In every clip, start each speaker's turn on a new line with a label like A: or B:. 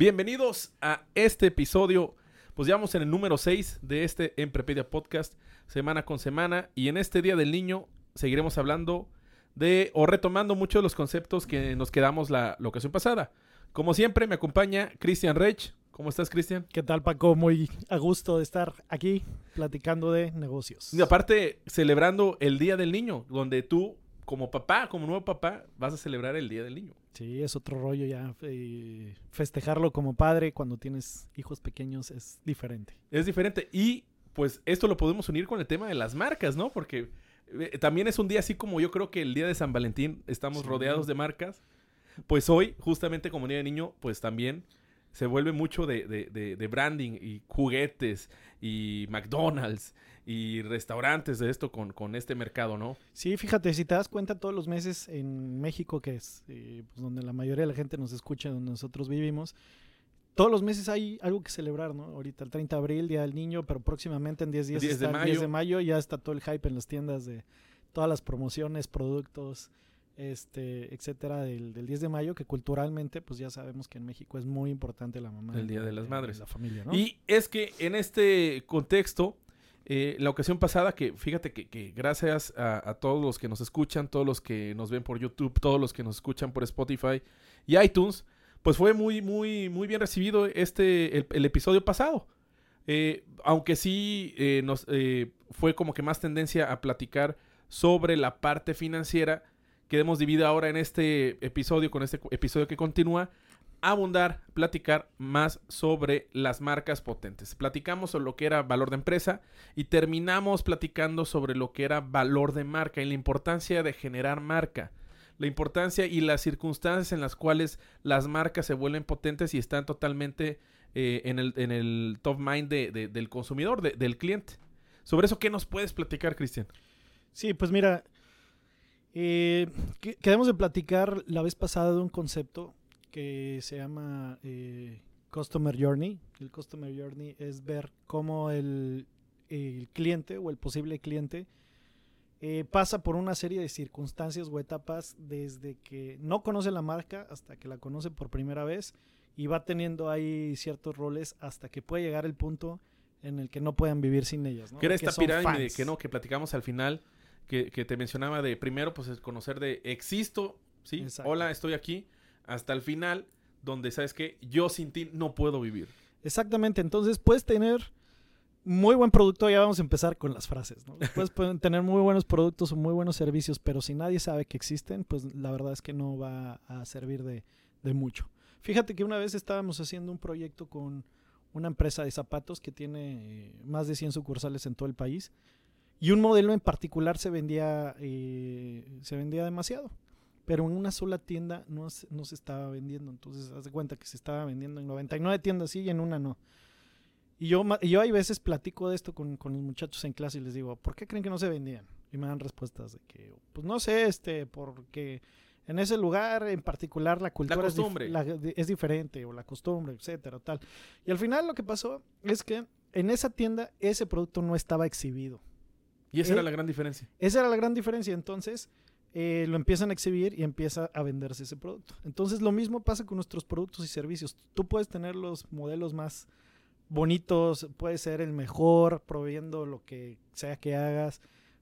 A: Bienvenidos a este episodio. Pues ya vamos en el número 6 de este Emprepedia Podcast, semana con semana. Y en este Día del Niño seguiremos hablando de o retomando muchos de los conceptos que nos quedamos la, la ocasión pasada. Como siempre, me acompaña Cristian Rech. ¿Cómo estás, Cristian?
B: ¿Qué tal, Paco? Muy a gusto de estar aquí platicando de negocios.
A: Y aparte, celebrando el Día del Niño, donde tú, como papá, como nuevo papá, vas a celebrar el Día del Niño.
B: Sí, es otro rollo ya. eh, festejarlo como padre cuando tienes hijos pequeños es diferente.
A: Es diferente. Y pues esto lo podemos unir con el tema de las marcas, ¿no? Porque eh, también es un día así como yo creo que el día de San Valentín estamos
B: Sí.
A: rodeados de marcas. Pues hoy, justamente como Día de Niño, pues también se vuelve mucho de, de- de- de branding y juguetes y McDonald's y restaurantes de esto con, con este mercado, ¿no?
B: Sí, fíjate, si te das cuenta todos los meses en México, que es eh, pues, donde la mayoría de la gente nos escucha, donde nosotros vivimos, todos los meses hay algo que celebrar, ¿no? Ahorita el 30 de abril, Día del Niño, pero próximamente en 10 días
A: 10 de
B: está el 10 de
A: mayo,
B: ya está todo el hype en las tiendas de todas las promociones, productos, este, etcétera, del, del 10 de mayo, que culturalmente, pues ya sabemos que en México es muy importante la mamá.
A: El Día de las Madres.
B: La familia, ¿no?
A: Y es que en este contexto, eh, la ocasión pasada, que fíjate que, que gracias a, a todos los que nos escuchan, todos los que nos ven por YouTube, todos los que nos escuchan por Spotify y iTunes, pues fue muy, muy, muy bien recibido este, el, el episodio pasado. Eh, aunque sí eh, nos, fue como que más tendencia a platicar sobre la parte financiera, queremos dividir ahora en este episodio, con este episodio que continúa, abundar, platicar más sobre las marcas potentes. Platicamos sobre lo que era valor de empresa y terminamos platicando sobre lo que era valor de marca y la importancia de generar marca. La importancia y las circunstancias en las cuales las marcas se vuelven potentes y están totalmente eh, en, el, top mind de- de- del consumidor, de- del cliente. Sobre eso, ¿qué nos puedes platicar, Cristian?
B: Sí, pues mira, eh, que- quedamos de platicar la vez pasada de un concepto que se llama eh, Customer Journey. El Customer Journey es ver cómo el, el cliente o el posible cliente eh, pasa por una serie de circunstancias o etapas desde que no conoce la marca hasta que la conoce por primera vez y va teniendo ahí ciertos roles hasta que puede llegar el punto en el que no puedan vivir sin ellas. ¿no?
A: Que era esta pirámide
B: fans.
A: que no, que platicamos al final, que, que te mencionaba de primero, pues es conocer de existo, ¿sí?
B: Exacto.
A: Hola, estoy aquí, hasta el final, donde sabes que yo sin ti no puedo vivir.
B: Exactamente, entonces puedes tener muy buen producto, ya vamos a empezar con las frases, ¿no? Puedes tener muy buenos productos o muy buenos servicios, pero si nadie sabe que existen, pues la verdad es que no va a servir de, de mucho. Fíjate que una vez estábamos haciendo un proyecto con una empresa de zapatos que tiene eh, más de 100 sucursales en todo el país y un modelo en particular se vendía, eh, se vendía demasiado. Pero en una sola tienda no, se- no se estaba vendiendo. Entonces, haz de cuenta que se estaba vendiendo en 99 tiendas sí y en una no. Y yo, yo hay veces platico de esto con, con los muchachos en clase y les digo, ¿por qué creen que no se vendían? Y me dan respuestas de que, pues no sé, este, porque en ese lugar en particular la cultura es dif-
A: costumbre.
B: la- es, diferente, o la costumbre, etcétera, tal. Y al final lo que pasó es que en esa tienda ese producto no estaba exhibido.
A: Y esa
B: Eh,
A: era la gran diferencia.
B: Esa era la gran diferencia. Entonces, eh, lo empiezan a exhibir y empieza a venderse ese producto. Entonces, lo mismo pasa con nuestros productos y servicios. Tú puedes tener los modelos más bonitos, puedes ser el mejor proveyendo lo que sea que hagas,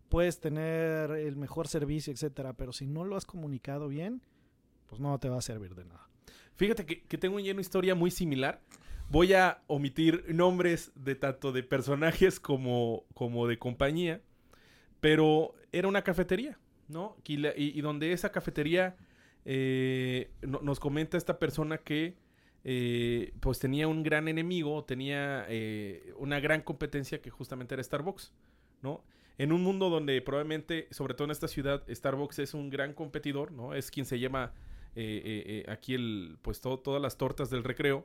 B: puedes tener el mejor servicio, etcétera, pero si no lo has comunicado bien, pues no te va a servir de nada.
A: Fíjate que, que tengo una historia muy similar. Voy a omitir nombres de tanto de personajes como, como de compañía, pero era una cafetería, ¿no? Y, donde esa cafetería eh, no- nos comenta esta persona que eh, pues tenía un gran enemigo, tenía eh, una gran competencia que justamente era Starbucks, ¿no? en un mundo donde probablemente, sobre todo en esta ciudad, Starbucks es un gran competidor, ¿no? Es quien se llama eh, eh, aquí el, pues todas las tortas del recreo.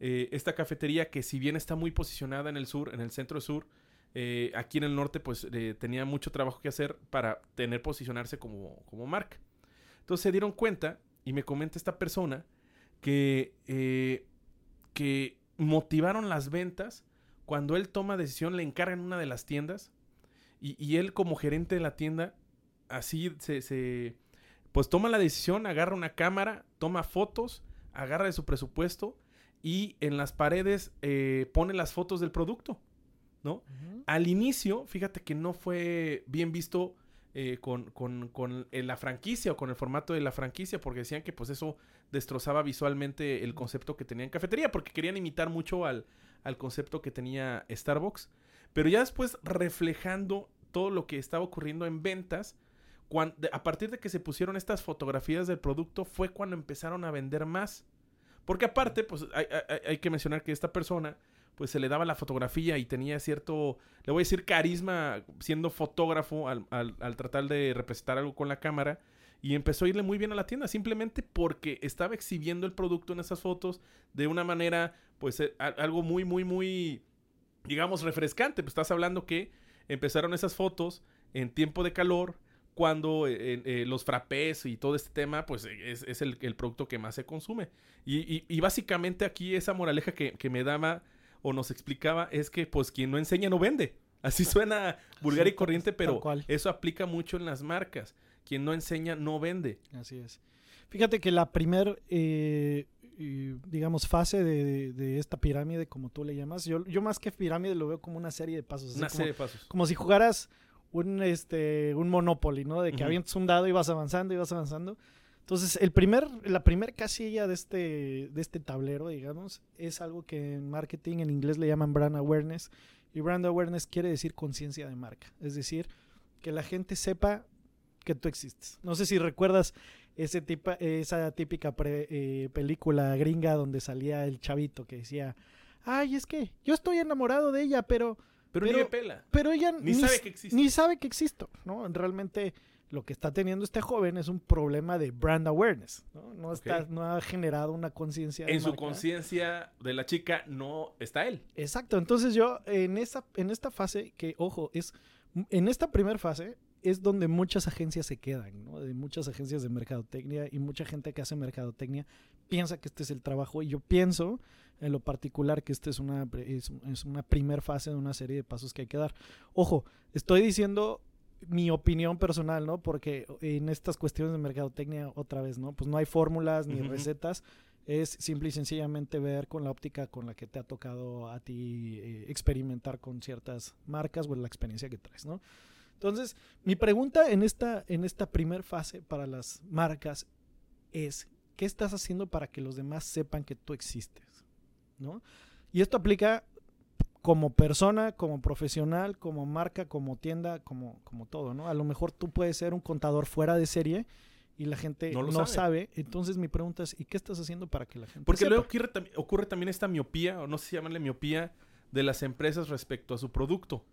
A: esta cafetería que si bien está muy posicionada en el sur, en el centro sur, aquí en el norte pues tenía mucho trabajo que hacer para tener posicionarse como, como marca. Entonces se dieron cuenta y me comenta esta persona que, que motivaron las ventas cuando él toma decisión, le encargan una de las tiendas y, él como gerente de la tienda, así se, pues toma la decisión, agarra una cámara, toma fotos, agarra de su presupuesto y en las paredes eh, pone las fotos del producto, ¿no? Al inicio, fíjate que no fue bien visto eh, con, con, con la franquicia o con el formato de la franquicia, porque decían que pues eso destrozaba visualmente el concepto que tenía en cafetería, porque querían imitar mucho al, al concepto que tenía Starbucks. Pero ya después reflejando todo lo que estaba ocurriendo en ventas, cuando, a partir de que se pusieron estas fotografías del producto fue cuando empezaron a vender más. Porque aparte, pues hay, que mencionar que esta persona, pues se le daba la fotografía y tenía cierto, le voy a decir, carisma siendo fotógrafo al, al tratar de representar algo con la cámara. Y empezó a irle muy bien a la tienda, simplemente porque estaba exhibiendo el producto en esas fotos de una manera, pues, eh, algo muy, muy, muy digamos, refrescante. Pues estás hablando que empezaron esas fotos en tiempo de calor, cuando eh, eh, los frappés y todo este tema, pues es, el, producto que más se consume. Y, básicamente aquí esa moraleja que, me daba o nos explicaba es que pues quien no enseña no vende. Así suena vulgar y corriente, pero eso aplica mucho en las marcas. Quien no enseña no vende.
B: Así es. Fíjate que la primer eh, digamos, fase de, esta pirámide, como tú le llamas. Yo, yo más que pirámide lo veo como una serie de pasos.
A: Una serie de pasos.
B: Como si jugaras un, este, un Monopoly, ¿no? De que avientas un dado y vas avanzando y vas avanzando. Entonces, el primer, la primera casilla de este, de este tablero, digamos, es algo que en marketing en inglés le llaman brand awareness. Y brand awareness quiere decir conciencia de marca. Es decir, que la gente sepa que tú existes. No sé si recuerdas ese tipa, esa típica eh, película gringa donde salía el chavito que decía, ay, es que yo estoy enamorado de ella, pero...
A: Pero, ni pela.
B: Pero ella
A: ni, sabe que existo.
B: Ni sabe que existo, ¿no? Realmente lo que está teniendo este joven es un problema de brand awareness, ¿no? No, está, no ha generado una conciencia.
A: En su conciencia de la chica no está él.
B: Exacto, entonces yo en, esa, en esta fase, que ojo, es en esta primera fase es donde muchas agencias se quedan, ¿no? De muchas agencias de mercadotecnia y mucha gente que hace mercadotecnia piensa que este es el trabajo y yo pienso en lo particular que esta es una, es, una primer fase de una serie de pasos que hay que dar. Ojo, estoy diciendo mi opinión personal, ¿no? Porque en estas cuestiones de mercadotecnia, otra vez, ¿no? Pues no hay fórmulas ni recetas. Es simple y sencillamente ver con la óptica con la que te ha tocado a ti eh, experimentar con ciertas marcas o la experiencia que traes, ¿no? Entonces, mi pregunta en esta, en esta primer fase para las marcas es, ¿qué estás haciendo para que los demás sepan que tú existes? ¿No? Y esto aplica como persona, como profesional, como marca, como tienda, como, como todo, ¿no? A lo mejor tú puedes ser un contador fuera de serie y la gente no, sabe. Entonces mi pregunta es, ¿y qué estás haciendo para que la gente
A: Porque luego ocurre, ocurre, también esta miopía, o no sé si llamarle miopía, de las empresas respecto a su producto.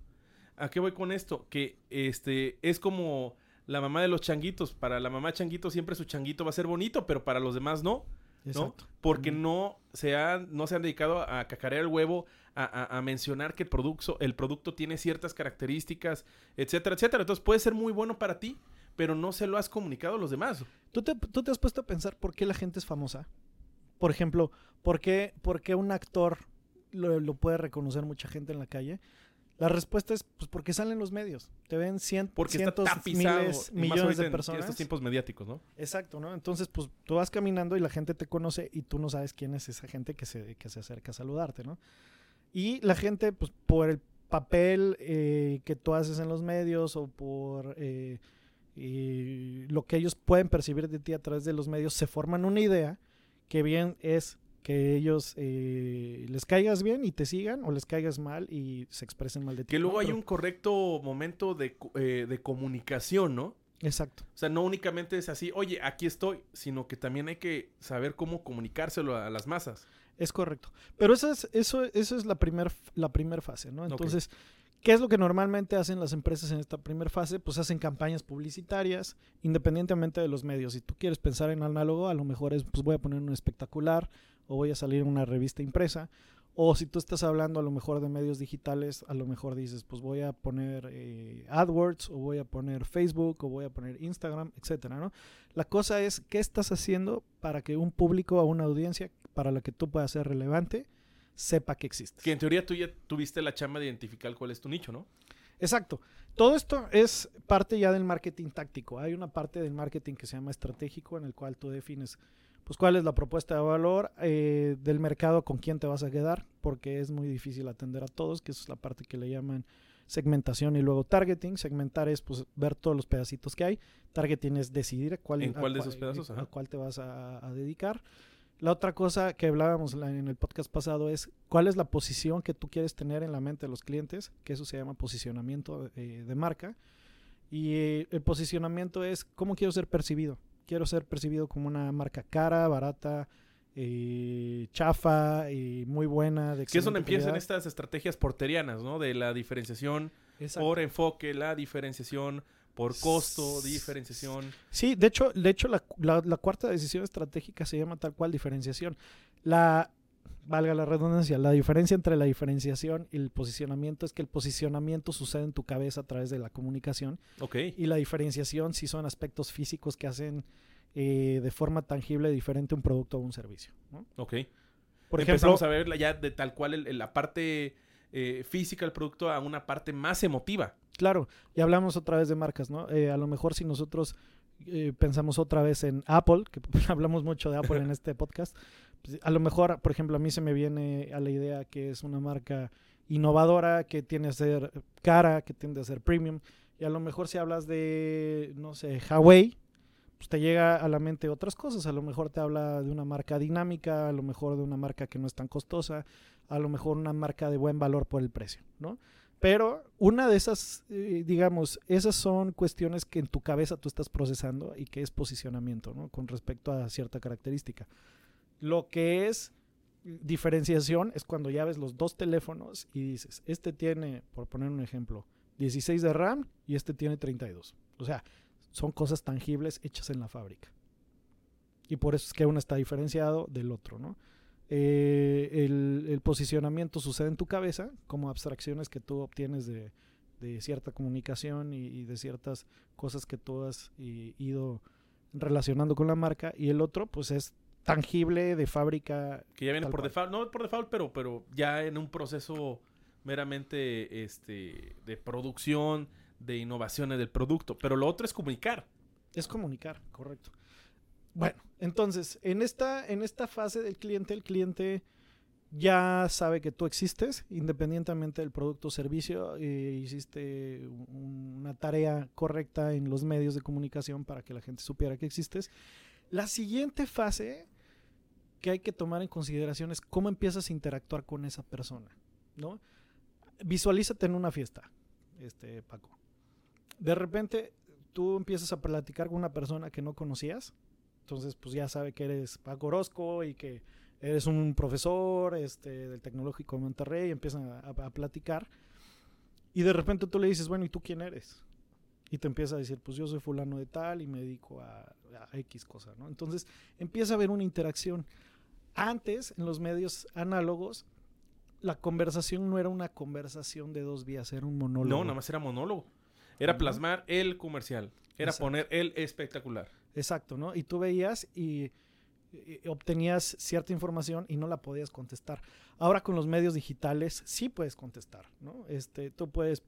A: ¿A qué voy con esto? Que este es como la mamá de los changuitos. Para la mamá changuito siempre su changuito va a ser bonito, pero para los demás no. ¿No? Porque no se, han, no se han dedicado a cacarear el huevo, a, mencionar que el producto, el producto tiene ciertas características, etcétera, etcétera. Entonces puede ser muy bueno para ti, pero no se lo has comunicado a los demás.
B: ¿Tú te, tú te has puesto a pensar por qué la gente es famosa? Por ejemplo, ¿por qué, por qué un actor lo, lo, puede reconocer mucha gente en la calle? La respuesta es pues porque salen los medios. Te ven cien,
A: porque
B: cientos, miles, millones de personas. En
A: estos tiempos mediáticos, ¿no?
B: Exacto, ¿no? Entonces, pues tú vas caminando y la gente te conoce y tú no sabes quién es esa gente que se, que se acerca a saludarte, ¿no? Y la gente, pues por el papel eh, que tú haces en los medios o por eh, lo que ellos pueden percibir de ti a través de los medios, se forman una idea que bien es que ellos eh, les caigas bien y te sigan o les caigas mal y se expresen mal de ti.
A: Que luego hay un correcto momento de, eh, de, comunicación, ¿no?
B: Exacto.
A: O sea, no únicamente es así, oye, aquí estoy, sino que también hay que saber cómo comunicárselo a las masas.
B: Es correcto. Pero eso es, eso, eso es la primera la primer fase, ¿no? Entonces, ¿Qué es lo que normalmente hacen las empresas en esta primera fase? Pues hacen campañas publicitarias, independientemente de los medios. Si tú quieres pensar en análogo, a lo mejor es, pues voy a poner un espectacular o voy a salir en una revista impresa. O si tú estás hablando a lo mejor de medios digitales, a lo mejor dices, pues voy a poner eh, AdWords o voy a poner Facebook o voy a poner Instagram, etcétera, ¿no? La cosa es, ¿qué estás haciendo para que un público o una audiencia para la que tú puedas ser relevante sepa que existes?
A: Que en teoría tú ya tuviste la chamba de identificar cuál es tu nicho, ¿no?
B: Exacto. Todo esto es parte ya del marketing táctico. Hay una parte del marketing que se llama estratégico en el cual tú defines pues cuál es la propuesta de valor eh, del mercado, con quién te vas a quedar, porque es muy difícil atender a todos, que esa es la parte que le llaman segmentación y luego targeting. Segmentar es pues ver todos los pedacitos que hay. Targeting es decidir cuál,
A: ¿En
B: a
A: cuál de
B: cuál-
A: esos pedazos?
B: a
A: Ajá.
B: cuál te vas a, a dedicar. La otra cosa que hablábamos en el podcast pasado es cuál es la posición que tú quieres tener en la mente de los clientes, que eso se llama posicionamiento eh, de marca. Y eh, el posicionamiento es cómo quiero ser percibido. Quiero ser percibido como una marca cara, barata, eh, chafa, y muy buena. De
A: Que es donde empiezan estas estrategias porterianas, ¿no? De la diferenciación
B: Exacto.
A: por enfoque, la diferenciación por costo, diferenciación.
B: Sí, de hecho, de hecho la, la- la cuarta decisión estratégica se llama tal cual diferenciación. La, valga la redundancia, la diferencia entre la diferenciación y el posicionamiento es que el posicionamiento sucede en tu cabeza a través de la comunicación
A: Ok.
B: y la diferenciación sí son aspectos físicos que hacen eh, de forma tangible diferente un producto o un servicio. ¿no?
A: Ok.
B: Por ejemplo,
A: Empezamos a ver ya de tal cual el- el- la parte eh, física del producto a una parte más emotiva.
B: Claro, y hablamos otra vez de marcas, ¿no? Eh, a lo mejor si nosotros eh, pensamos otra vez en Apple, que hablamos mucho de Apple en este podcast, a lo mejor, por ejemplo, a mí se me viene a la idea que es una marca innovadora, que tiende a ser cara, que tiende a ser premium, y a lo mejor si hablas de, no sé, Huawei, pues te llega a la mente otras cosas, a lo mejor te habla de una marca dinámica, a lo mejor de una marca que no es tan costosa, a lo mejor una marca de buen valor por el precio, ¿no? Pero una de esas, eh, digamos, esas son cuestiones que en tu cabeza tú estás procesando y que es posicionamiento, ¿no? Con respecto a cierta característica. Lo que es diferenciación es cuando ya ves los dos teléfonos y dices, este tiene, por poner un ejemplo, 16 de RAM y este tiene 32. O sea, son cosas tangibles hechas en la fábrica. Y por eso es que uno está diferenciado del otro, ¿no? Eh, el, posicionamiento sucede en tu cabeza como abstracciones que tú obtienes de, de cierta comunicación y, de ciertas cosas que tú has i- ido relacionando con la marca y el otro pues es tangible de fábrica
A: Que ya viene por
B: cual.
A: default. No por default, pero, pero ya en un proceso meramente este, de producción, de innovaciones del producto. Pero lo otro es comunicar.
B: Es comunicar, correcto. Bueno, entonces, en esta, en esta fase del cliente, el cliente ya sabe que tú existes, independientemente del producto o servicio, eh, hiciste un- una tarea correcta en los medios de comunicación para que la gente supiera que existes. La siguiente fase que hay que tomar en consideración es cómo empiezas a interactuar con esa persona, ¿no? Visualízate en una fiesta, este Paco. De repente tú empiezas a platicar con una persona que no conocías, entonces pues ya sabe que eres Paco Orozco y que eres un profesor este, del Tecnológico de Monterrey, y empiezan a, platicar y de repente tú le dices, bueno, ¿y tú quién eres? Y te empieza a decir, pues yo soy fulano de tal y me dedico a, a X cosa, ¿no? Entonces empieza a haber una interacción. Antes, en los medios análogos, la conversación no era una conversación de dos vías, era un monólogo.
A: No, nada más era monólogo. Era plasmar el comercial. Era
B: Exacto.
A: poner el espectacular.
B: Exacto, ¿no? Y tú veías y, y obtenías cierta información y no la podías contestar. Ahora con los medios digitales sí puedes contestar, ¿no? Este, tú puedes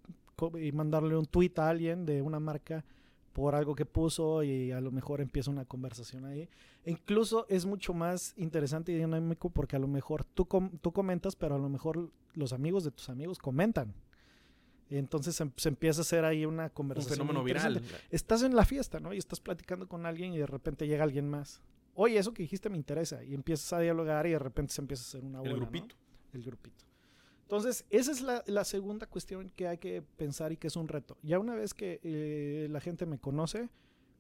B: mandarle un tweet a alguien de una marca por algo que puso y a lo mejor empieza una conversación ahí. E incluso es mucho más interesante y dinámico porque a lo mejor tú, com- tú comentas, pero a lo mejor los amigos de tus amigos comentan. Y entonces se, se empieza a hacer ahí una
A: Un
B: conversación.
A: fenómeno
B: muy interesante
A: viral.
B: estás en la fiesta, ¿no? Y estás platicando con alguien y de repente llega alguien más. Oye, eso que dijiste me interesa. Y empiezas a dialogar y de repente se empieza a hacer una bola,
A: El
B: ¿no?
A: grupito.
B: El grupito. Entonces, esa es la, la segunda cuestión que hay que pensar y que es un reto. Ya una vez que eh, la gente me conoce,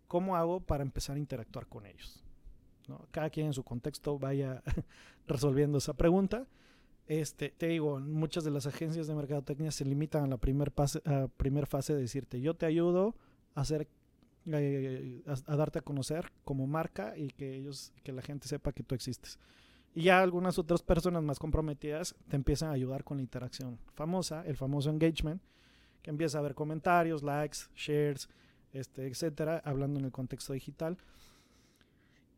B: ¿cómo hago para empezar a interactuar con ellos? ¿No? Cada quien en su contexto vaya resolviendo esa pregunta. Este, te digo, muchas de las agencias de mercadotecnia se limitan a la primer, pase, a primer fase de decirte, yo te ayudo a hacer eh, a, a, darte a conocer como marca y que ellos que la gente sepa que tú existes. Y ya algunas otras personas más comprometidas te empiezan a ayudar con la interacción famosa, el famoso engagement, que empieza a ver comentarios, likes, shares, este, etcétera, hablando en el contexto digital.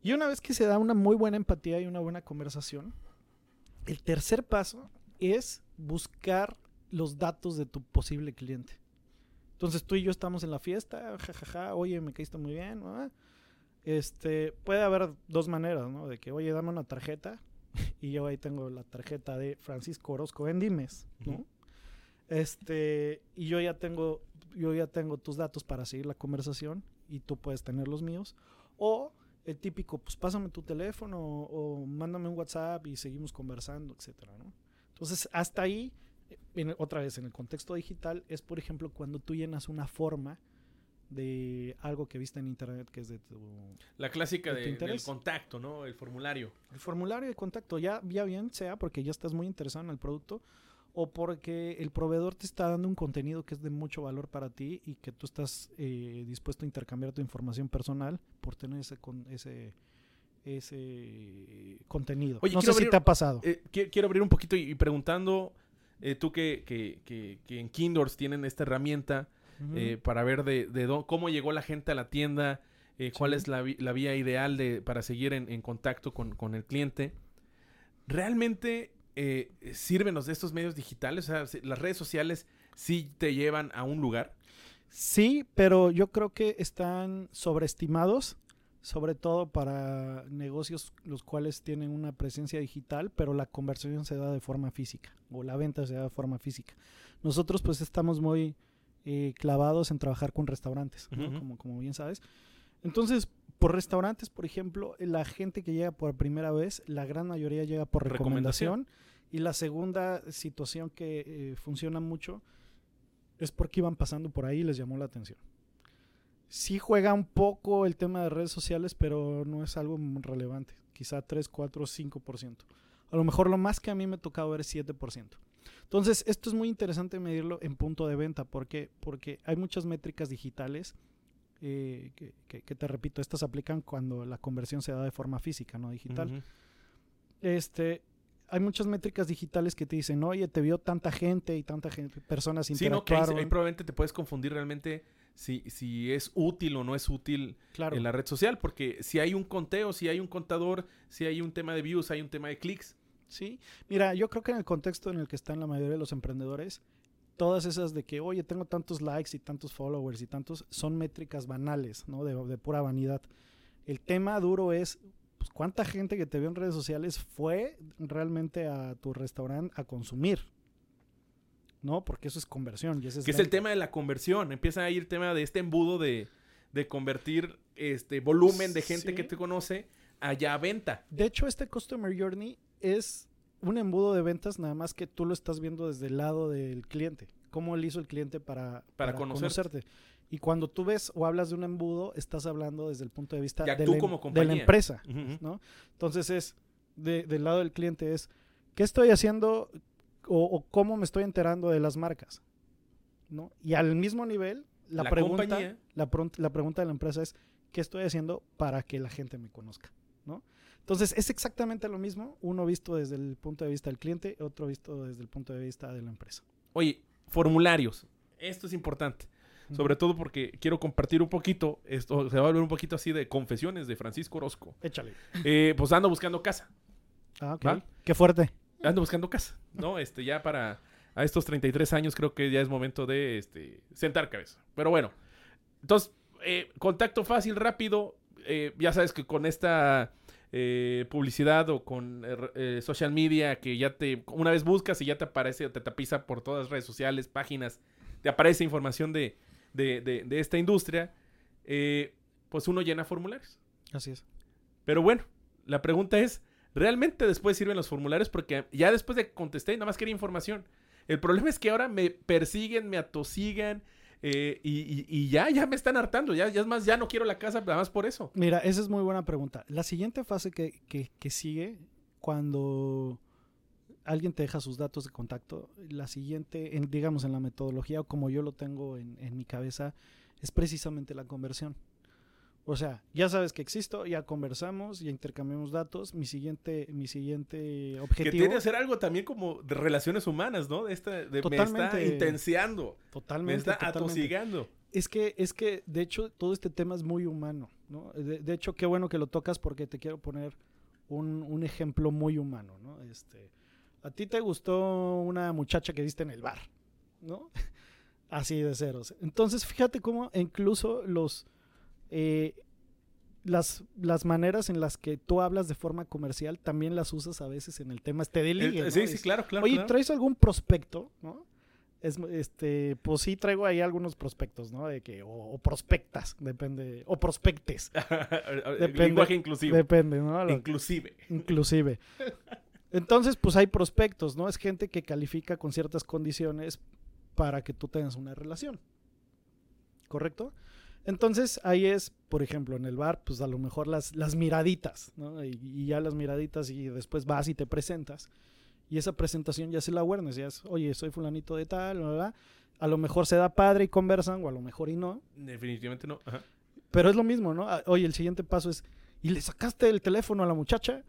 B: Y una vez que se da una muy buena empatía y una buena conversación, el tercer paso es buscar los datos de tu posible cliente. Entonces tú y yo estamos en la fiesta, jajaja, oye, me caíste muy bien. Este, puede haber dos maneras, ¿no? De que, oye, dame una tarjeta y yo ahí tengo la tarjeta de Francisco Orozco en Dimes, ¿no? Uh -huh. Este, y yo ya tengo yo ya tengo tus datos para seguir la conversación y tú puedes tener los míos o el típico, pues pásame tu teléfono o, o mándame un WhatsApp y seguimos conversando, etcétera, ¿no? Entonces, hasta ahí en, otra vez en el contexto digital es por ejemplo cuando tú llenas una forma de algo que viste en internet que es de tu
A: la clásica de, de del contacto no el formulario.
B: El formulario de contacto ya ya bien sea porque ya estás muy interesado en el producto o porque el proveedor te está dando un contenido que es de mucho valor para ti y que tú estás eh, dispuesto a intercambiar tu información personal por tener ese con ese ese contenido.
A: Oye,
B: no sé
A: abrir,
B: si te ha pasado.
A: eh, quiero abrir un poquito y, preguntando eh, tú que, que, que, que, en Kindors tienen esta herramienta uh -huh. eh, para ver de, cómo llegó la gente a la tienda, eh, cuál sí. es la, la, vía ideal de, para seguir en, en contacto con, con, el cliente. ¿Realmente eh, sirven los de estos medios digitales? O sea, ¿las redes sociales sí te llevan a un lugar?
B: Sí, pero yo creo que están sobreestimados sobre todo para negocios los cuales tienen una presencia digital, pero la conversión se da de forma física o la venta se da de forma física. Nosotros pues estamos muy eh, clavados en trabajar con restaurantes, uh -huh. ¿no? como, como bien sabes. Entonces, por restaurantes, por ejemplo, la gente que llega por primera vez, la gran mayoría llega por recomendación. recomendación. Y la segunda situación que eh, funciona mucho es porque iban pasando por ahí y les llamó la atención sí juega un poco el tema de redes sociales, pero no es algo relevante. Quizá 3, 4, 5%. A lo mejor lo más que a mí me ha tocado ver es 7%. Entonces, esto es muy interesante medirlo en punto de venta. ¿Por qué? Porque hay muchas métricas digitales eh, que, que, que, te repito, estas aplican cuando la conversión se da de forma física, no digital. Uh -huh. Este, hay muchas métricas digitales que te dicen, oye, te vio tanta gente y tanta gente, personas interactuaron.
A: Sí, no, que ahí, ahí probablemente te puedes confundir realmente si, si es útil o no es útil
B: claro.
A: en la red social, porque si hay un conteo, si hay un contador, si hay un tema de views, hay un tema de clics.
B: Sí, mira, yo creo que en el contexto en el que están la mayoría de los emprendedores, todas esas de que, oye, tengo tantos likes y tantos followers y tantos, son métricas banales, ¿no? De, de pura vanidad. El tema duro es, pues, ¿cuánta gente que te vio en redes sociales fue realmente a tu restaurante a consumir? ¿no? Porque eso es conversión. Y es
A: que es el tema de la conversión. Empieza a ir el tema de este embudo de, de convertir este volumen de gente sí. que te conoce allá a venta.
B: De hecho, este Customer Journey es un embudo de ventas, nada más que tú lo estás viendo desde el lado del cliente. Cómo le hizo el cliente para,
A: para, para conocerte.
B: conocerte. Y cuando tú ves o hablas de un embudo, estás hablando desde el punto de vista
A: ya
B: de, la,
A: como
B: de, la, empresa. Uh -huh. ¿no? Entonces es de, del lado del cliente es, ¿qué estoy haciendo? O, o, cómo me estoy enterando de las marcas. ¿no? Y al mismo nivel, la,
A: la
B: pregunta, la, la, pregunta de la empresa es, ¿qué estoy haciendo para que la gente me conozca? Entonces, es exactamente lo mismo, uno visto desde el punto de vista del cliente, otro visto desde el punto de vista de la empresa.
A: Oye, formularios. Esto es importante. Sobre todo porque quiero compartir un poquito, esto se va a volver un poquito así de confesiones de Francisco Orozco.
B: Échale.
A: Eh, pues ando buscando casa.
B: Ah, ok. ¿Va? Qué fuerte
A: ando buscando casa, ¿no? Este, ya para a estos 33 años creo que ya es momento de este, sentar cabeza. Pero bueno, entonces, eh, contacto fácil, rápido. Eh, ya sabes que con esta eh, publicidad o con eh, social media que ya te, una vez buscas y ya te aparece, te tapiza por todas las redes sociales, páginas, te aparece información de, de, de, de esta industria, eh, pues uno llena formularios.
B: Así es.
A: Pero bueno, la pregunta es, realmente después sirven los formularios porque ya después de contesté, nada más quería información. El problema es que ahora me persiguen, me atosigan eh, y, y, ya, ya me están hartando. Ya, ya es más, ya no quiero la casa, nada más por eso.
B: Mira, esa es muy buena pregunta. La siguiente fase que, que, que sigue cuando alguien te deja sus datos de contacto, la siguiente, en, digamos en la metodología o como yo lo tengo en, en mi cabeza, es precisamente la conversión. O sea, ya sabes que existo, ya conversamos, ya intercambiamos datos. Mi siguiente, mi siguiente objetivo.
A: Que tiene que ser algo también como de relaciones humanas, ¿no? De esta, de, me está
B: Totalmente.
A: intenciando.
B: Totalmente.
A: Me está
B: totalmente.
A: atosigando.
B: Es que, es que, de hecho, todo este tema es muy humano, ¿no? De, de hecho, qué bueno que lo tocas porque te quiero poner un, un ejemplo muy humano, ¿no? Este, a ti te gustó una muchacha que viste en el bar, ¿no? Así de ceros. Entonces, fíjate cómo incluso los... eh, las, las maneras en las que tú hablas de forma comercial también las usas a veces en el tema este de ligue,
A: El-
B: ¿no?
A: sí, sí, claro, claro.
B: Oye,
A: claro.
B: ¿traes algún prospecto? ¿no? Es, este, pues sí traigo ahí algunos prospectos, ¿no? De que, o, o prospectas, depende, o prospectes, Depende-
A: Lenguaje inclusivo.
B: depende, ¿no? Lo-
A: Inclusive.
B: inclusive. Entonces, pues hay prospectos, ¿no? Es gente que califica con ciertas condiciones para que tú tengas una relación. ¿Correcto? Entonces, ahí es, por ejemplo, en el bar, pues a lo mejor las, las miraditas, ¿no? Y, y ya las miraditas y después vas y te presentas. Y esa presentación ya es el awareness, ya es, oye, soy fulanito de tal, bla, bla. A lo mejor se da padre y conversan, o a lo mejor y no.
A: Definitivamente no. Ajá.
B: Pero es lo mismo, ¿no? Ah, Oye, el siguiente paso es, ¿y le sacaste el teléfono a la muchacha?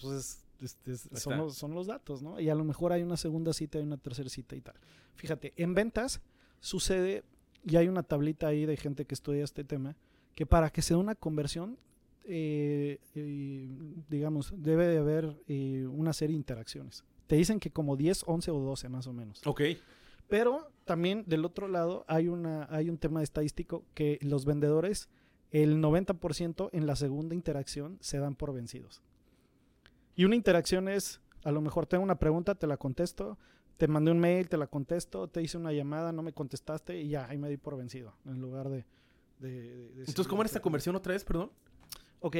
B: Pues es- este, son, los, son los datos, ¿no? Y a lo mejor hay una segunda cita y una tercera cita y tal. Fíjate, en ventas sucede, y hay una tablita ahí de gente que estudia este tema, que para que se dé una conversión, eh, eh, digamos, debe de haber eh, una serie de interacciones. Te dicen que como 10, 11 o 12 más o menos.
A: Ok.
B: Pero también del otro lado hay, una, hay un tema estadístico que los vendedores, el 90% en la segunda interacción se dan por vencidos. Y una interacción es, a lo mejor tengo una pregunta, te la contesto, te mandé un mail, te la contesto, te hice una llamada, no me contestaste y ya, ahí me di por vencido, en lugar de... de- de-
A: Entonces, ¿cómo era esta conversión otra vez, perdón?
B: Ok,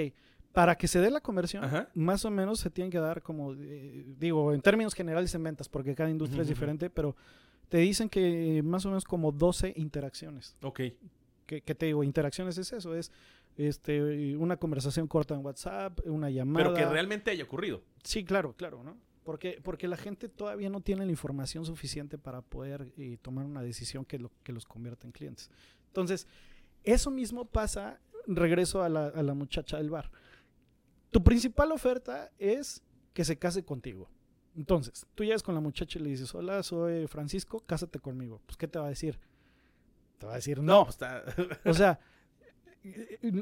B: para que se dé la conversión,
A: Ajá.
B: más o menos se tienen que dar como, eh, digo, en términos generales en ventas, porque cada industria es diferente, pero te dicen que más o menos como 12 interacciones.
A: Ok.
B: ¿Qué, qué te digo? Interacciones es eso, es este, una conversación corta en WhatsApp, una llamada.
A: Pero que realmente haya ocurrido.
B: Sí, claro, claro, ¿no? Porque, porque la gente todavía no tiene la información suficiente para poder eh, tomar una decisión que, lo, que los convierta en clientes. Entonces, eso mismo pasa, regreso a la, a la muchacha del bar. Tu principal oferta es que se case contigo. Entonces, tú llegas con la muchacha y le dices, hola, soy Francisco, cásate conmigo. Pues, ¿qué te va a decir? Te va a decir, no.
A: pues está.
B: O sea,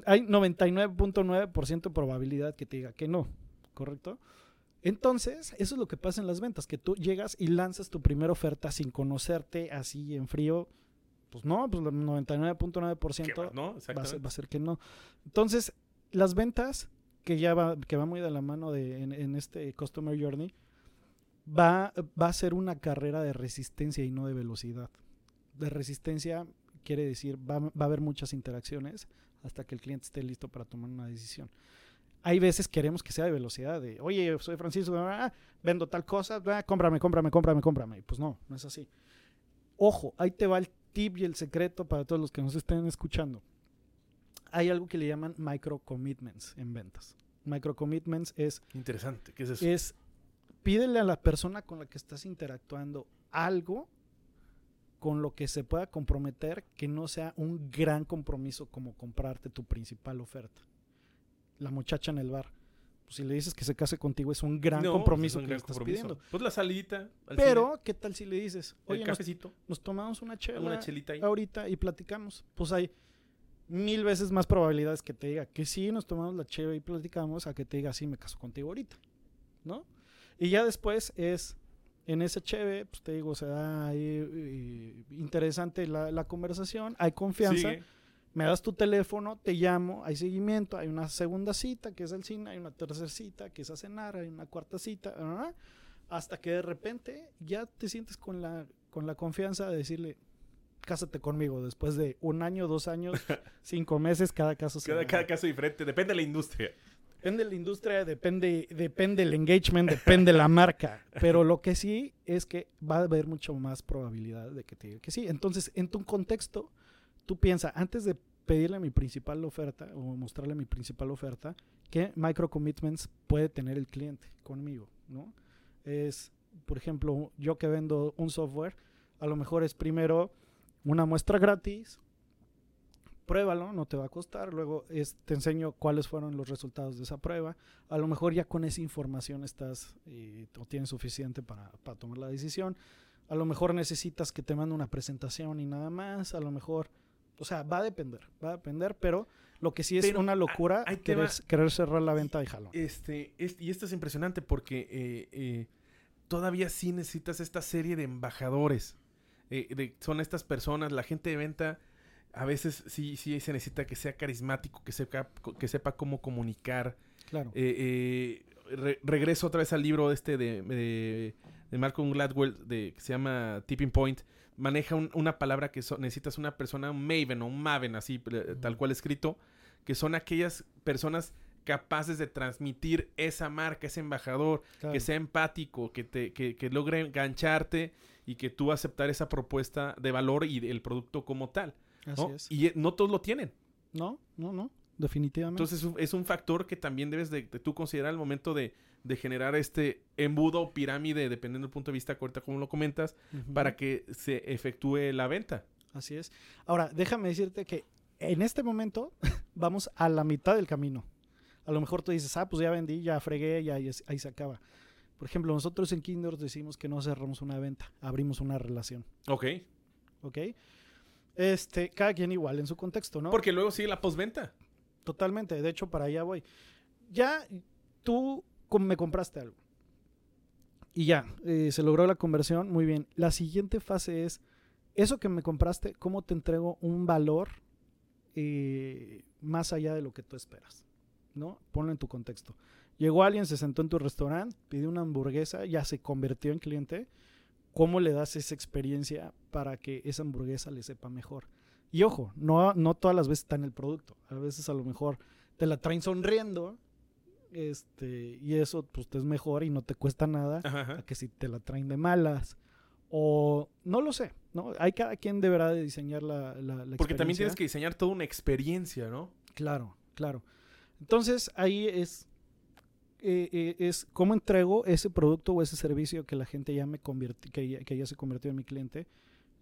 B: hay 99.9% de probabilidad que te diga que no, ¿correcto? Entonces, eso es lo que pasa en las ventas, que tú llegas y lanzas tu primera oferta sin conocerte así en frío. Pues no, pues el
A: ¿Qué
B: 99.9%
A: va, ¿No?
B: va a, ser, va a ser que no. Entonces, las ventas, que ya va, que va muy de la mano de, en, en este Customer Journey, va, va a ser una carrera de resistencia y no de velocidad. De resistencia quiere decir, va, va a haber muchas interacciones hasta que el cliente esté listo para tomar una decisión. Hay veces queremos que sea de velocidad, de, oye, soy Francisco, ah, vendo tal cosa, ah, cómprame, cómprame, cómprame, cómprame. Y Pues no, no es así. Ojo, ahí te va el tip y el secreto para todos los que nos estén escuchando. Hay algo que le llaman micro commitments en ventas. Micro commitments es,
A: Interesante. ¿Qué es eso?
B: es pídele a la persona con la que estás interactuando algo con lo que se pueda comprometer que no sea un gran compromiso como comprarte tu principal oferta. La muchacha en el bar. Pues si le dices que se case contigo es un gran
A: No,
B: compromiso
A: pues es un
B: que
A: gran
B: le estás
A: compromiso.
B: pidiendo.
A: Pues la salita.
B: Pero, ¿qué tal si le dices, oye,
A: el cafecito,
B: nos tomamos una chela
A: una chelita ahí.
B: ahorita y platicamos? Pues hay mil veces más probabilidades que te diga que sí, nos tomamos la chela y platicamos, a que te diga sí, me caso contigo ahorita. ¿No? Y ya después es, en ese cheve, pues te digo, se da ahí eh, interesante la, la conversación, hay confianza,
A: Sigue.
B: Me das tu teléfono, te llamo, hay seguimiento, hay una segunda cita que es el cine, hay una tercera cita que es a cenar, hay una cuarta cita, ¿ah? hasta que de repente ya te sientes con la, con la confianza de decirle, cásate conmigo después de un año, dos años, cinco meses, cada caso
A: cada caso diferente. Depende de la industria.
B: Depende de la industria, depende, depende el engagement, depende la marca. Pero lo que sí es que va a haber mucho más probabilidad de que te diga que sí. Entonces, en tu contexto, tú piensas, antes de pedirle mi principal oferta o mostrarle mi principal oferta, ¿qué micro commitments puede tener el cliente conmigo? ¿no? Es, por ejemplo, yo que vendo un software, a lo mejor es primero una muestra gratis, pruébalo, no te va a costar, luego es, te enseño cuáles fueron los resultados de esa prueba, a lo mejor ya con esa información estás eh, o tienes suficiente para, para tomar la decisión, a lo mejor necesitas que te mande una presentación y nada más, a lo mejor, o sea, va a depender, va a depender, pero lo que sí es
A: Pero,
B: una locura
A: te
B: querer, querer cerrar la venta y jalo.
A: Este, es- y esto es impresionante porque eh, eh, todavía sí necesitas esta serie de embajadores. Eh, de- son estas personas, la gente de venta, a veces sí, sí se necesita que sea carismático, que sepa, que sepa cómo comunicar.
B: Claro.
A: Eh, eh, re- regreso otra vez al libro este de, de, de Malcolm Gladwell de, que se llama Tipping Point. Maneja un- una palabra que so- necesitas una persona, un maven o un maven, así eh, tal cual escrito, que son aquellas personas capaces de transmitir esa marca, ese embajador,
B: claro.
A: que sea empático, que, te, que, que logre engancharte y que tú aceptar esa propuesta de valor y el producto como tal.
B: Así es.
A: Y eh, no todos lo tienen.
B: No, no, no, definitivamente.
A: Entonces es un- factor que también debes de, de tú considerar al momento de, de generar este embudo o pirámide, dependiendo del punto de vista ahorita como lo comentas, para que se efectúe la venta.
B: Así es. Ahora, déjame decirte que en este momento vamos a la mitad del camino. A lo mejor tú dices, ah, pues ya vendí, ya fregué, ya ahí, se acaba. Por ejemplo, nosotros en Kinder decimos que no cerramos una venta, abrimos una relación.
A: Ok.
B: ¿Ok? Este, cada quien igual en su contexto, ¿no?
A: Porque luego sigue la postventa.
B: Totalmente, de hecho, para allá voy. Ya tú me compraste algo. Y ya, eh, se logró la conversión, muy bien. La siguiente fase es, eso que me compraste, ¿cómo te entrego un valor eh, más allá de lo que tú esperas? ¿No? Ponlo en tu contexto. Llegó alguien, se sentó en tu restaurante, pidió una hamburguesa, ya se convirtió en cliente. ¿Cómo le das esa experiencia para que esa hamburguesa le sepa mejor? Y ojo, no, no todas las veces está en el producto. A veces a lo mejor te la traen sonriendo. Este, y eso pues te es mejor y no te cuesta nada
A: Ajá, ajá.
B: a que si te la traen de malas. O no lo sé, ¿no? Hay cada quien deberá de diseñar la, la, la
A: Porque también
B: experiencia.
A: tienes que diseñar toda una experiencia, ¿no?
B: Claro, claro. Entonces ahí es, eh, eh, es cómo entrego ese producto o ese servicio que la gente ya me convirti- que ya, que ya se convirtió en mi cliente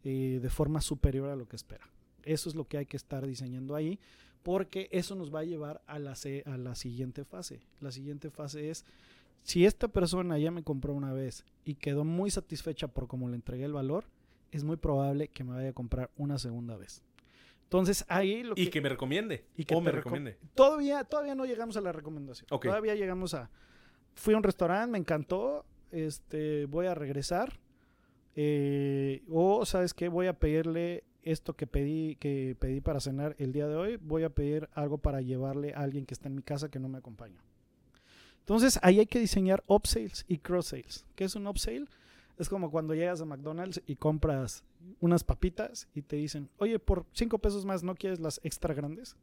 B: eh, de forma superior a lo que espera. Eso es lo que hay que estar diseñando ahí, porque eso nos va a llevar a la, a la siguiente fase. La siguiente fase es, si esta persona ya me compró una vez y quedó muy satisfecha por cómo le entregué el valor, es muy probable que me vaya a comprar una segunda vez. Entonces ahí lo
A: Y que me recomiende.
B: y que
A: o me
B: recom-
A: recomiende.
B: Todavía, todavía no llegamos a la recomendación. Todavía llegamos a. Fui a un restaurante, me encantó. Este, voy a regresar. eh, o, ¿sabes qué? Voy a pedirle esto que pedí, que pedí para cenar el día de hoy. Voy a pedir algo para llevarle a alguien que está en mi casa que no me acompaña. Entonces, ahí hay que diseñar upsales y cross sales. ¿Qué es un upsale? Es como cuando llegas a McDonald's y compras unas papitas y te dicen, oye, por cinco pesos más, ¿no quieres las extra grandes?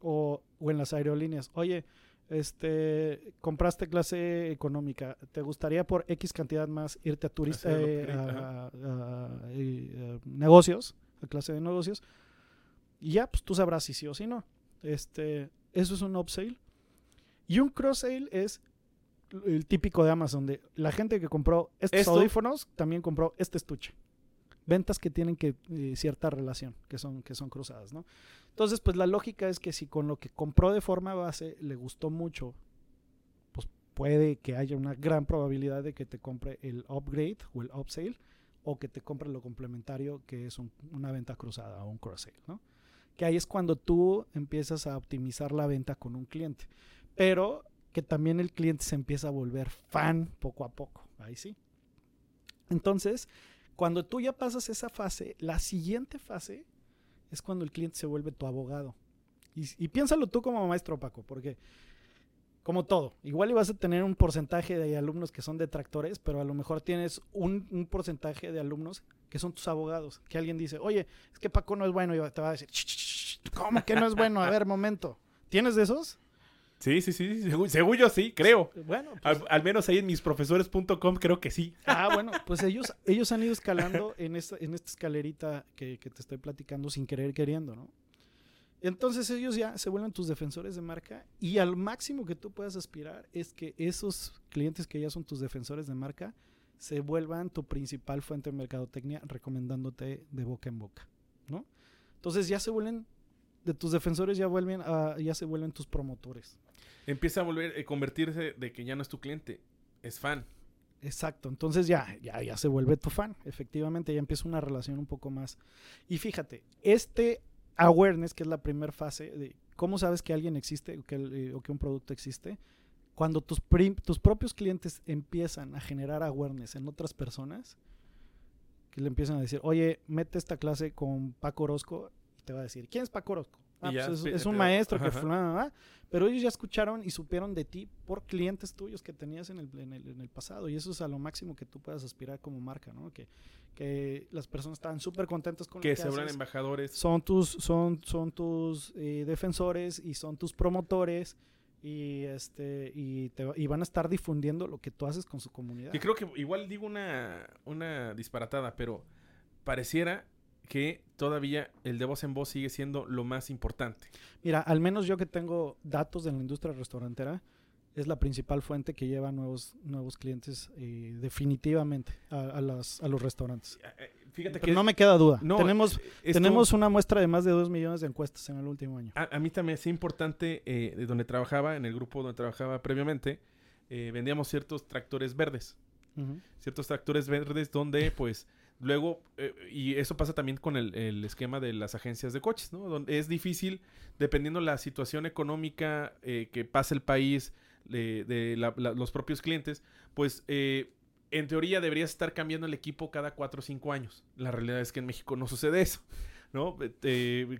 B: O, o en las aerolíneas, oye, este, compraste clase económica, ¿te gustaría por X cantidad más irte a turista, eh,
A: upgrade,
B: a, a- a- eh, negocios, a clase de negocios? Y ya, pues tú sabrás si sí o si no. Este, eso es un upsale. Y un cross sale es el típico de Amazon, de la gente que compró estos
A: Esto-
B: audífonos también compró este estuche. Ventas que tienen que eh, cierta relación, que son, que son cruzadas, ¿no? Entonces, pues la lógica es que si con lo que compró de forma base le gustó mucho, pues puede que haya una gran probabilidad de que te compre el upgrade o el upsale o que te compre lo complementario que es un- una venta cruzada o un cross sale, ¿no? Que ahí es cuando tú empiezas a optimizar la venta con un cliente. Pero que también el cliente se empieza a volver fan poco a poco. Ahí sí. Entonces, cuando tú ya pasas esa fase, la siguiente fase es cuando el cliente se vuelve tu abogado. Y, y piénsalo tú como maestro, Paco, porque como todo, igual ibas a tener un porcentaje de alumnos que son detractores, pero a lo mejor tienes un, un porcentaje de alumnos que son tus abogados. Que alguien dice, oye, es que Paco no es bueno, y te va a decir, "Ch, ch, ch, ¿cómo que no es bueno? A ver, momento. ¿Tienes de esos?
A: Sí, sí, sí. Según, según yo sí, creo.
B: Bueno, pues,
A: Al, al menos ahí en misprofesores.com creo que sí.
B: Ah, bueno, pues ellos, ellos han ido escalando en esta, en esta escalerita que, que te estoy platicando sin querer queriendo, ¿no? Entonces ellos ya se vuelven tus defensores de marca y al máximo que tú puedas aspirar es que esos clientes que ya son tus defensores de marca se vuelvan tu principal fuente de mercadotecnia recomendándote de boca en boca, ¿no? Entonces ya se vuelven de tus defensores ya vuelven a, ya se vuelven tus promotores.
A: Empieza a volver a convertirse de que ya no es tu cliente, es fan.
B: Exacto, entonces ya, ya, ya se vuelve tu fan, efectivamente, ya empieza una relación un poco más. Y fíjate, este awareness, que es la primera fase de cómo sabes que alguien existe o que, eh, o que un producto existe, cuando tus, tus propios clientes empiezan a generar awareness en otras personas, que le empiezan a decir, oye, mete esta clase con Paco Orozco, te va a decir, ¿quién es Paco Orozco? Ah, pues es, un maestro que pero ellos ya escucharon y supieron de ti por clientes tuyos que tenías en el, en el, en el pasado y eso es a lo máximo que tú puedas aspirar como marca, ¿no? Que, que las personas están súper contentas con
A: que
B: lo que
A: se vuelvan embajadores.
B: Son tus, son, son tus eh, defensores y son tus promotores y este y, te, y van a estar difundiendo lo que tú haces con su comunidad.
A: Y creo que igual digo una, una disparatada, pero pareciera que todavía el de voz en voz sigue siendo lo más importante.
B: Mira, al menos yo que tengo datos de la industria restaurantera, es la principal fuente que lleva nuevos, nuevos clientes eh, definitivamente a, las, a los restaurantes. Eh, eh, fíjate que no me queda duda. tenemos, tenemos una muestra de más de 2 millones de encuestas en el último año.
A: A, mí también es importante, de donde trabajaba, en el grupo donde trabajaba previamente, vendíamos ciertos tractores verdes. Ciertos tractores verdes donde pues Luego, eh, y eso pasa también con el, esquema de las agencias de coches, ¿no? Donde es difícil, dependiendo la situación económica eh, que pasa el país, de los propios clientes, pues eh, en teoría deberías estar cambiando el equipo cada 4 o 5 años. La realidad es que en México no sucede eso, ¿no?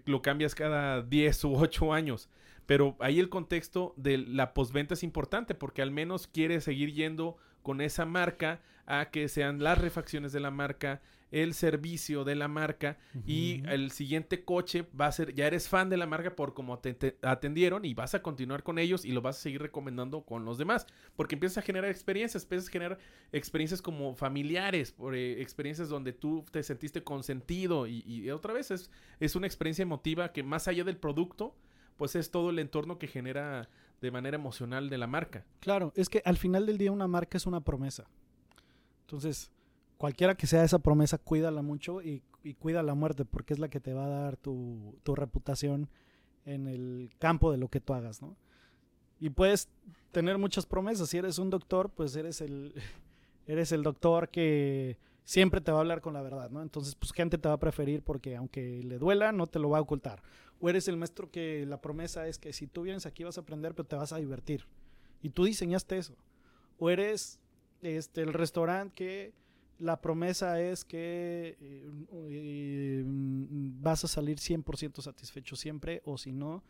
A: lo cambias cada 10 u 8 años. Pero ahí el contexto de la postventa es importante porque al menos quieres seguir yendo con esa marca a que sean las refacciones de la marca, el servicio de la marca y el siguiente coche va a ser, ya eres fan de la marca por cómo te, atendieron y vas a continuar con ellos y lo vas a seguir recomendando con los demás, porque empiezas a generar experiencias, empiezas a generar experiencias como familiares, por, eh, experiencias donde tú te sentiste consentido y, y otra vez es, es una experiencia emotiva que más allá del producto, pues es todo el entorno que genera de manera emocional de la marca.
B: Claro, es que al final del día una marca es una promesa. Entonces, cualquiera que sea esa promesa, cuídala mucho y, cuida la muerte, porque es la que te va a dar tu, reputación en el campo de lo que tú hagas, ¿no? Y puedes tener muchas promesas. Si eres un doctor, pues eres el, eres el doctor que siempre te va a hablar con la verdad, ¿no? Entonces, pues gente te va a preferir porque aunque le duela, no te lo va a ocultar. O eres el maestro que la promesa es que si tú vienes aquí vas a aprender, pero te vas a divertir. Y tú diseñaste eso. O eres este, el restaurante que la promesa es que eh, eh, vas a salir 100% satisfecho siempre o si no,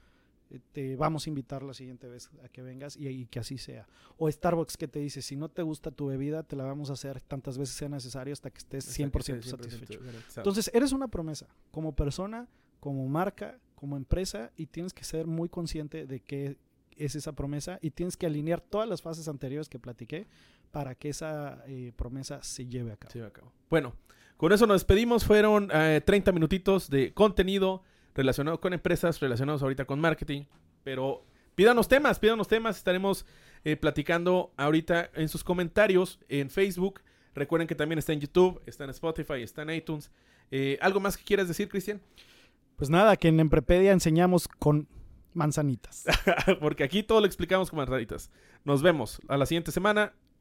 B: eh, te vamos a invitar la siguiente vez a que vengas y, que así sea. O Starbucks que te dice, si no te gusta tu bebida, te la vamos a hacer tantas veces sea necesario hasta que estés 100%, satisfecho. Entonces, eres una promesa como persona, como marca, como empresa y tienes que ser muy consciente de que es esa promesa y tienes que alinear todas las fases anteriores que platiqué para que esa eh, promesa se lleve a cabo.
A: Bueno, con eso nos despedimos. Fueron 30 eh, minutitos de contenido relacionado con empresas, relacionados ahorita con marketing. Pero pídanos temas, pídanos temas. Estaremos eh, platicando ahorita en sus comentarios en Facebook. Recuerden que también está en YouTube, está en Spotify, está en iTunes. ¿Algo más que quieras decir, Cristian?
B: Pues nada, que en Emprepedia enseñamos con manzanitas.
A: Porque aquí todo lo explicamos con manzanitas. Nos vemos a la siguiente semana.